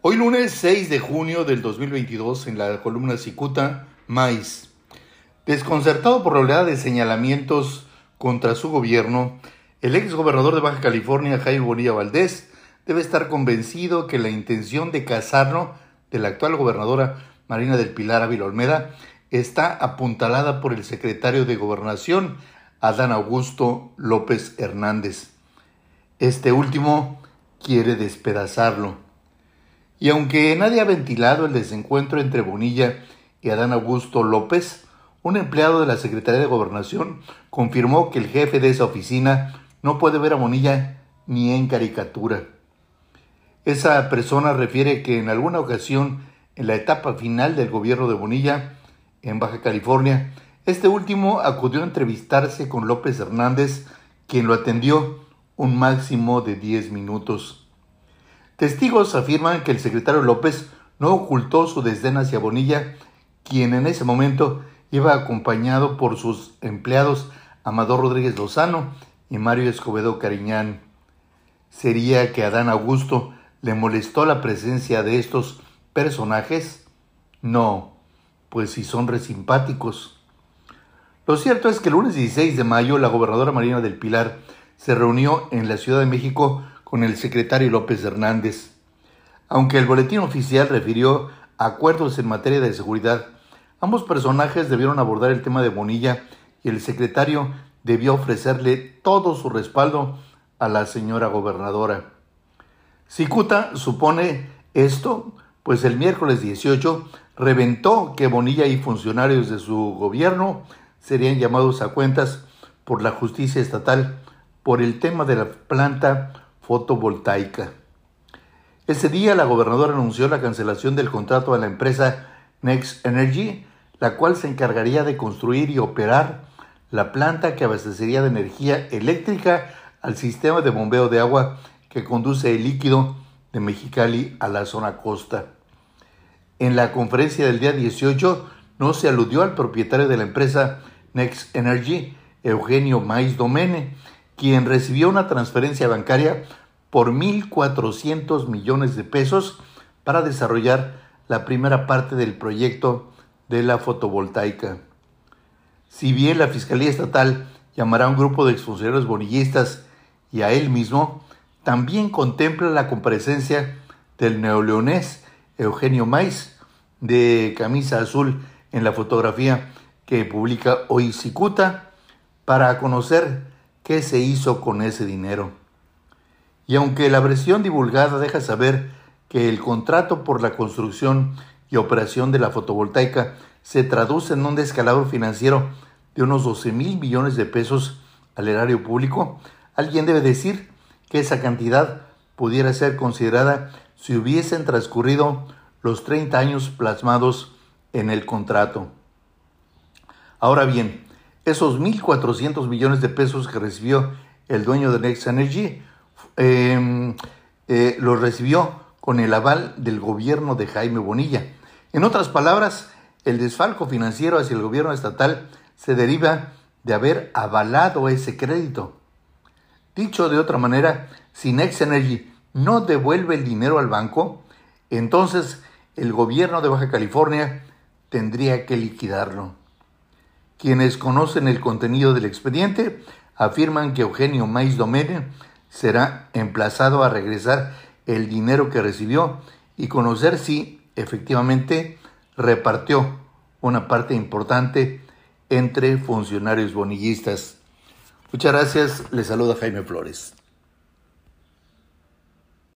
Hoy lunes 6 de junio del 2022 en la columna Cicuta, Mais. Desconcertado por la oleada de señalamientos contra su gobierno, el ex gobernador de Baja California, Jaime Bonilla Valdés, debe estar convencido que la intención de casarlo de la actual gobernadora Marina del Pilar Ávila Olmeda está apuntalada por el secretario de Gobernación, Adán Augusto López Hernández. Este último quiere despedazarlo. Y aunque nadie ha ventilado el desencuentro entre Bonilla y Adán Augusto López, un empleado de la Secretaría de Gobernación confirmó que el jefe de esa oficina no puede ver a Bonilla ni en caricatura. Esa persona refiere que en alguna ocasión, en la etapa final del gobierno de Bonilla, en Baja California, este último acudió a entrevistarse con López Hernández, quien lo atendió un máximo de 10 minutos. Testigos afirman que el secretario López no ocultó su desdén hacia Bonilla, quien en ese momento iba acompañado por sus empleados Amador Rodríguez Lozano y Mario Escobedo Cariñán. ¿Sería que Adán Augusto le molestó la presencia de estos personajes? No, pues si son resimpáticos. Lo cierto es que el lunes 16 de mayo la gobernadora Marina del Pilar se reunió en la Ciudad de México con el secretario López Hernández. Aunque el boletín oficial refirió acuerdos en materia de seguridad, ambos personajes debieron abordar el tema de Bonilla y el secretario debió ofrecerle todo su respaldo a la señora gobernadora. Cicuta supone esto, pues el miércoles 18 reventó que Bonilla y funcionarios de su gobierno serían llamados a cuentas por la justicia estatal por el tema de la planta fotovoltaica. Ese día la gobernadora anunció la cancelación del contrato a la empresa Next Energy, la cual se encargaría de construir y operar la planta que abastecería de energía eléctrica al sistema de bombeo de agua que conduce el líquido de Mexicali a la zona costa. En la conferencia del día 18 no se aludió al propietario de la empresa Next Energy, Eugenio Maiz Domene, quien recibió una transferencia bancaria por 1.400 millones de pesos para desarrollar la primera parte del proyecto de la fotovoltaica. Si bien la Fiscalía Estatal llamará a un grupo de exfuncionarios bonillistas y a él mismo, también contempla la comparecencia del neoleonés Eugenio Maiz, de camisa azul en la fotografía que publica hoy Cicuta, para conocer qué se hizo con ese dinero. Y aunque la versión divulgada deja saber que el contrato por la construcción y operación de la fotovoltaica se traduce en un descalabro financiero de unos 12 mil millones de pesos al erario público, alguien debe decir que esa cantidad pudiera ser considerada si hubiesen transcurrido los 30 años plasmados en el contrato. Ahora bien, esos 1.400 millones de pesos que recibió el dueño de Next Energy Em, eh, lo recibió con el aval del gobierno de Jaime Bonilla. En otras palabras, el desfalco financiero hacia el gobierno estatal se deriva de haber avalado ese crédito. Dicho de otra manera, si Next Energy no devuelve el dinero al banco, entonces el gobierno de Baja California tendría que liquidarlo. Quienes conocen el contenido del expediente afirman que Eugenio Maiz Domene será emplazado a regresar el dinero que recibió y conocer si efectivamente repartió una parte importante entre funcionarios bonillistas. Muchas gracias, le saluda Jaime Flores.